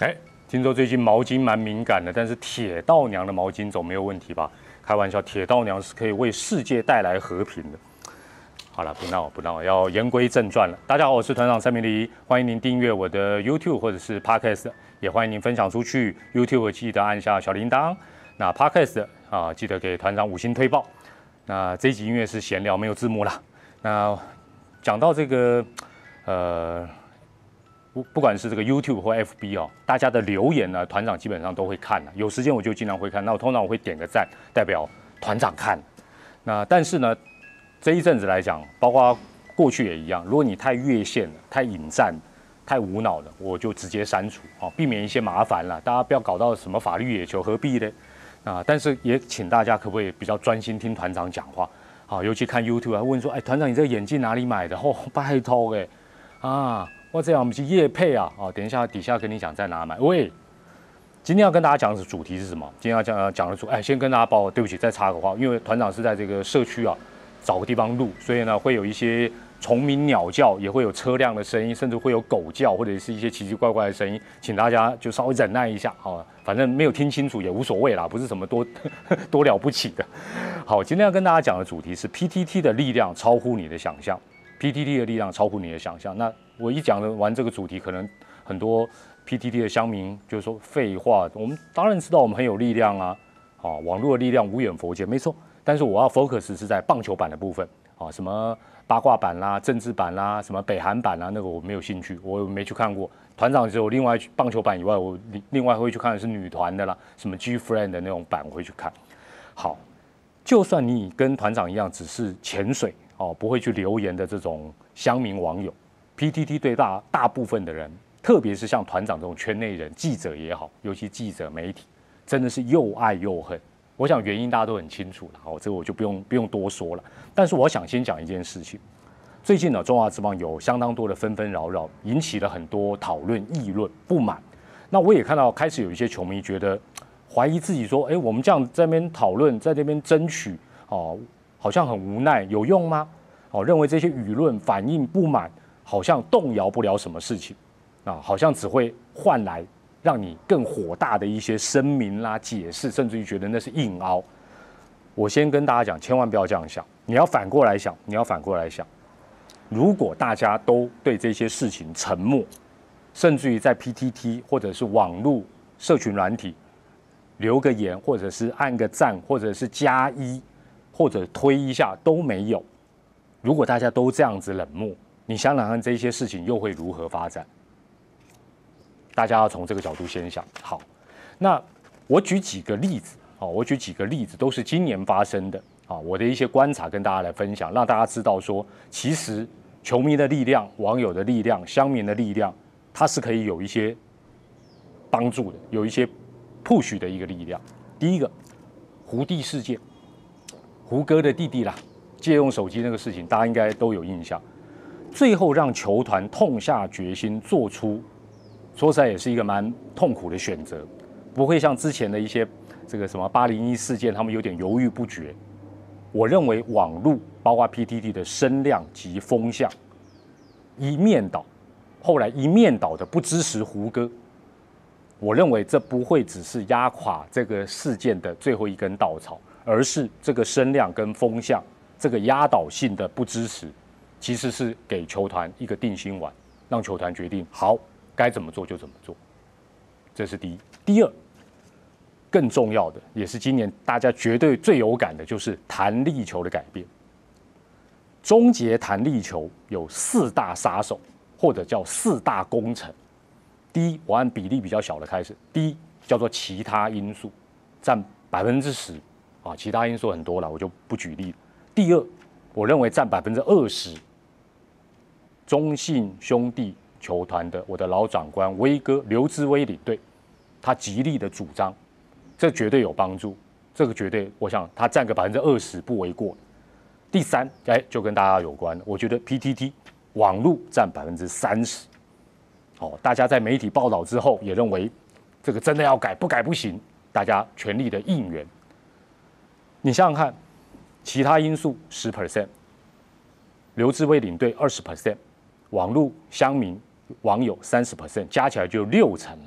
哎，听说最近毛巾蛮敏感的，但是铁道娘的毛巾总没有问题吧？开玩笑，铁道娘是可以为世界带来和平的。好了，不闹不闹，要言归正传了。大家好，我是团长蔡明黎，欢迎您订阅我的 YouTube 或者是 Podcast，也欢迎您分享出去。YouTube 记得按下小铃铛，那 Podcast 啊，记得给团长五星推报。那这集音乐是闲聊，没有字幕啦。那讲到这个，呃。不不管是这个 YouTube 或 FB 哦，大家的留言呢，团长基本上都会看的。有时间我就经常会看。那我通常我会点个赞，代表团长看。那但是呢，这一阵子来讲，包括过去也一样，如果你太越线了、太引战、太无脑了，我就直接删除哦，避免一些麻烦了。大家不要搞到什么法律野球，何必呢？啊，但是也请大家可不可以比较专心听团长讲话？好，尤其看 YouTube 还问说，哎，团长你这个眼镜哪里买的？哦，拜托哎，啊。或这样，我们去夜配啊！哦，等一下底下跟你讲在哪买。喂，今天要跟大家讲的主题是什么？今天要讲讲的主，哎，先跟大家报，对不起，再插个话，因为团长是在这个社区啊，找个地方录，所以呢会有一些虫鸣鸟叫，也会有车辆的声音，甚至会有狗叫，或者是一些奇奇怪怪的声音，请大家就稍微忍耐一下啊，反正没有听清楚也无所谓啦，不是什么多 多了不起的。好，今天要跟大家讲的主题是 PTT 的力量超乎你的想象。PTT 的力量超乎你的想象。那我一讲完这个主题，可能很多 PTT 的乡民就是说废话。我们当然知道我们很有力量啊，啊，网络的力量无远佛界，没错。但是我要 focus 是在棒球版的部分啊，什么八卦版啦、政治版啦、什么北韩版啦，那个我没有兴趣，我没去看过。团长只有另外棒球版以外，我另外会去看的是女团的啦，什么 G Friend 的那种版我会去看。好，就算你跟团长一样，只是潜水。哦，不会去留言的这种乡民网友，PTT 对大大部分的人，特别是像团长这种圈内人、记者也好，尤其记者媒体，真的是又爱又恨。我想原因大家都很清楚了，哦，这个我就不用不用多说了。但是我想先讲一件事情，最近呢，中华之邦有相当多的纷纷扰扰，引起了很多讨论、议论、不满。那我也看到开始有一些球迷觉得怀疑自己，说，哎，我们这样在那边讨论，在那边争取，哦。好像很无奈，有用吗？哦，认为这些舆论反应不满，好像动摇不了什么事情，啊，好像只会换来让你更火大的一些声明啦、解释，甚至于觉得那是硬凹。我先跟大家讲，千万不要这样想，你要反过来想，你要反过来想，如果大家都对这些事情沉默，甚至于在 PTT 或者是网络社群软体留个言，或者是按个赞，或者是加一。或者推一下都没有。如果大家都这样子冷漠，你想想看这些事情又会如何发展？大家要从这个角度先想。好，那我举几个例子。好，我举几个例子，都是今年发生的。啊，我的一些观察跟大家来分享，让大家知道说，其实球迷的力量、网友的力量、乡民的力量，它是可以有一些帮助的，有一些 push 的一个力量。第一个，胡地事件。胡歌的弟弟啦，借用手机那个事情，大家应该都有印象。最后让球团痛下决心，做出说实在也是一个蛮痛苦的选择，不会像之前的一些这个什么八零一事件，他们有点犹豫不决。我认为网络包括 PTT 的声量及风向一面倒，后来一面倒的不支持胡歌。我认为这不会只是压垮这个事件的最后一根稻草。而是这个声量跟风向，这个压倒性的不支持，其实是给球团一个定心丸，让球团决定好该怎么做就怎么做。这是第一。第二，更重要的也是今年大家绝对最有感的，就是弹力球的改变。终结弹力球有四大杀手，或者叫四大工程。第一，我按比例比较小的开始。第一叫做其他因素，占百分之十。啊，其他因素很多了，我就不举例。第二，我认为占百分之二十，中信兄弟球团的我的老长官威哥刘志威领队，他极力的主张，这绝对有帮助，这个绝对，我想他占个百分之二十不为过。第三，哎，就跟大家有关，我觉得 PTT 网络占百分之三十，哦，大家在媒体报道之后也认为这个真的要改，不改不行，大家全力的应援。你想想看，其他因素十 percent，刘志威领队二十 percent，网络乡民网友三十 percent，加起来就六成了。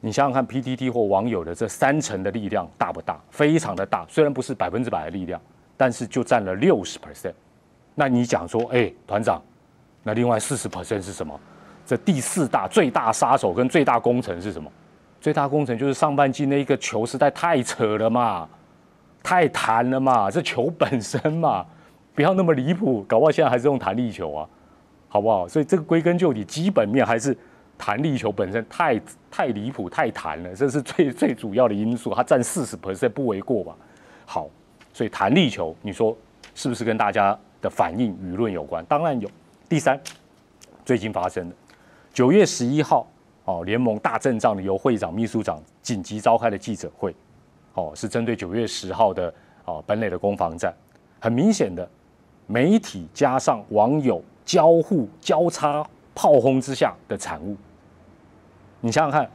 你想想看，PTT 或网友的这三成的力量大不大？非常的大，虽然不是百分之百的力量，但是就占了六十 percent。那你讲说，哎，团长，那另外四十 percent 是什么？这第四大最大杀手跟最大工程是什么？最大工程就是上半季那一个球实在太扯了嘛，太弹了嘛，这球本身嘛，不要那么离谱，搞不好现在还是用弹力球啊，好不好？所以这个归根究底，基本面还是。弹力球本身太太离谱太弹了，这是最最主要的因素，它占四十 percent 不为过吧？好，所以弹力球，你说是不是跟大家的反应舆论有关？当然有。第三，最近发生的九月十一号，哦，联盟大阵仗的由会长、秘书长紧急召开的记者会，哦，是针对九月十号的哦本垒的攻防战，很明显的媒体加上网友交互交叉炮轰之下的产物。你想想看，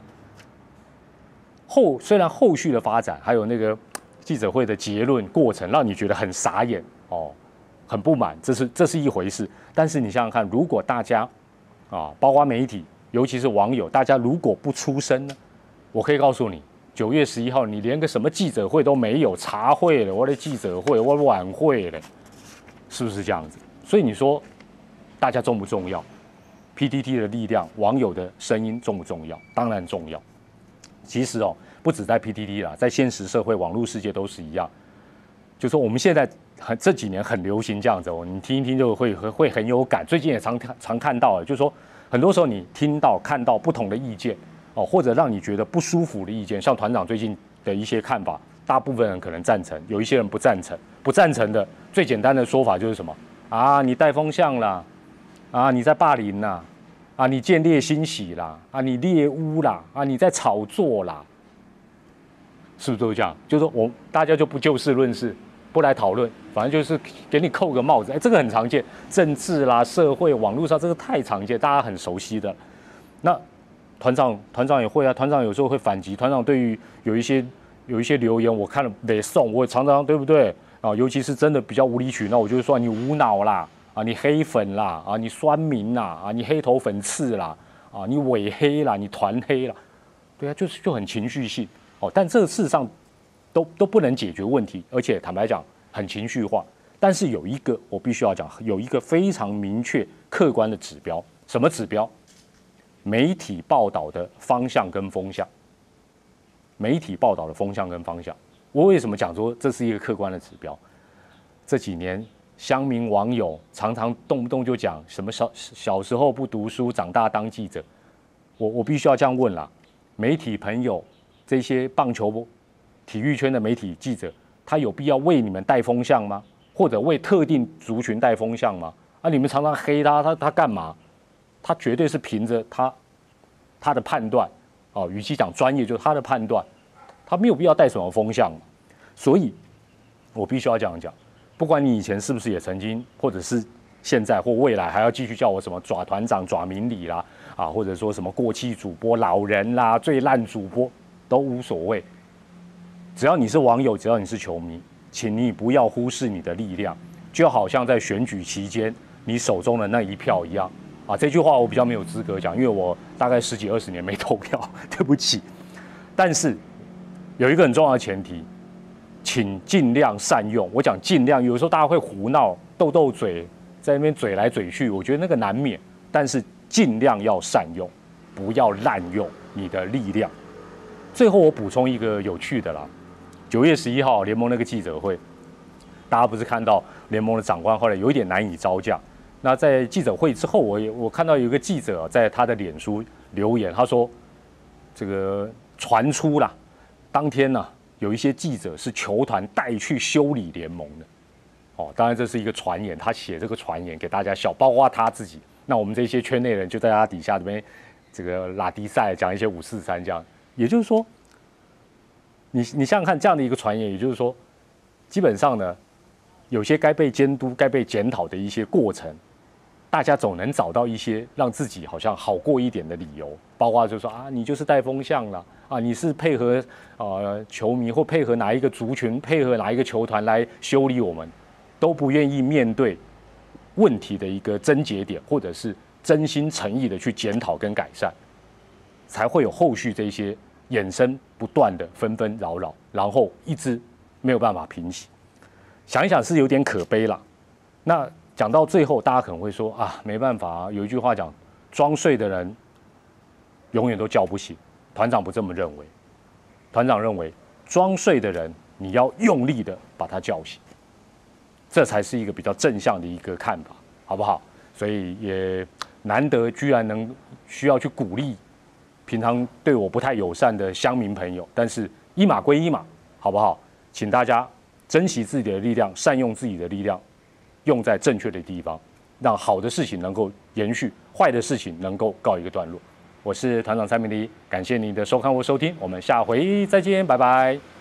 后虽然后续的发展还有那个记者会的结论过程，让你觉得很傻眼哦，很不满，这是这是一回事。但是你想想看，如果大家啊，包括媒体，尤其是网友，大家如果不出声呢，我可以告诉你，九月十一号你连个什么记者会都没有，茶会了，我的记者会，我晚会了，是不是这样子？所以你说大家重不重要？PTT 的力量，网友的声音重不重要？当然重要。其实哦，不止在 PTT 啦，在现实社会、网络世界都是一样。就说我们现在很这几年很流行这样子哦，你听一听就会会很有感。最近也常常看到，就是说很多时候你听到看到不同的意见哦，或者让你觉得不舒服的意见，像团长最近的一些看法，大部分人可能赞成，有一些人不赞成。不赞成的最简单的说法就是什么啊？你带风向啦。啊！你在霸凌呐！啊！你见猎欣喜啦！啊！你猎污啦！啊！你在炒作啦！是不是都这样？就是我大家就不就事论事，不来讨论，反正就是给你扣个帽子。哎，这个很常见，政治啦、社会、网络上这个太常见，大家很熟悉的。那团长团长也会啊，团长有时候会反击。团长对于有一些有一些留言，我看了得送，我常常对不对啊？尤其是真的比较无理取闹，我就说你无脑啦。啊，你黑粉啦，啊，你酸民啦，啊，你黑头粉刺啦，啊，你伪黑啦，你团黑啦，对啊，就是就很情绪性哦。但这个事实上都都不能解决问题，而且坦白讲很情绪化。但是有一个我必须要讲，有一个非常明确客观的指标，什么指标？媒体报道的方向跟风向。媒体报道的风向跟方向，我为什么讲说这是一个客观的指标？这几年。乡民网友常常动不动就讲什么小小时候不读书，长大当记者。我我必须要这样问了，媒体朋友，这些棒球、体育圈的媒体记者，他有必要为你们带风向吗？或者为特定族群带风向吗？啊，你们常常黑他，他他干嘛？他绝对是凭着他他的判断，哦，与其讲专业，就是他的判断，他没有必要带什么风向。所以，我必须要这样讲。不管你以前是不是也曾经，或者是现在或未来还要继续叫我什么爪团长、爪明理啦，啊，或者说什么过气主播、老人啦、最烂主播都无所谓。只要你是网友，只要你是球迷，请你不要忽视你的力量，就好像在选举期间你手中的那一票一样。啊，这句话我比较没有资格讲，因为我大概十几二十年没投票，对不起。但是有一个很重要的前提。请尽量善用。我讲尽量，有时候大家会胡闹、斗斗嘴，在那边嘴来嘴去，我觉得那个难免。但是尽量要善用，不要滥用你的力量。最后我补充一个有趣的啦，九月十一号联盟那个记者会，大家不是看到联盟的长官后来有一点难以招架。那在记者会之后，我也我看到有一个记者在他的脸书留言，他说：“这个传出啦，当天呢。”有一些记者是球团带去修理联盟的，哦，当然这是一个传言，他写这个传言给大家笑，包括他自己。那我们这些圈内人就在他底下这边这个拉迪赛讲一些五四三这样，也就是说，你你想想看这样的一个传言，也就是说，基本上呢，有些该被监督、该被检讨的一些过程。大家总能找到一些让自己好像好过一点的理由，包括就说啊，你就是带风向了啊，你是配合呃球迷或配合哪一个族群，配合哪一个球团来修理我们，都不愿意面对问题的一个症结点，或者是真心诚意的去检讨跟改善，才会有后续这些衍生不断的纷纷扰扰，然后一直没有办法平息。想一想是有点可悲了。那讲到最后，大家可能会说啊，没办法啊，有一句话讲，装睡的人永远都叫不醒。团长不这么认为，团长认为装睡的人你要用力的把他叫醒，这才是一个比较正向的一个看法，好不好？所以也难得居然能需要去鼓励平常对我不太友善的乡民朋友，但是一码归一码，好不好？请大家珍惜自己的力量，善用自己的力量，用在正确的地方，让好的事情能够延续，坏的事情能够告一个段落。我是团长蔡明迪，感谢您的收看或收听，我们下回再见，拜拜。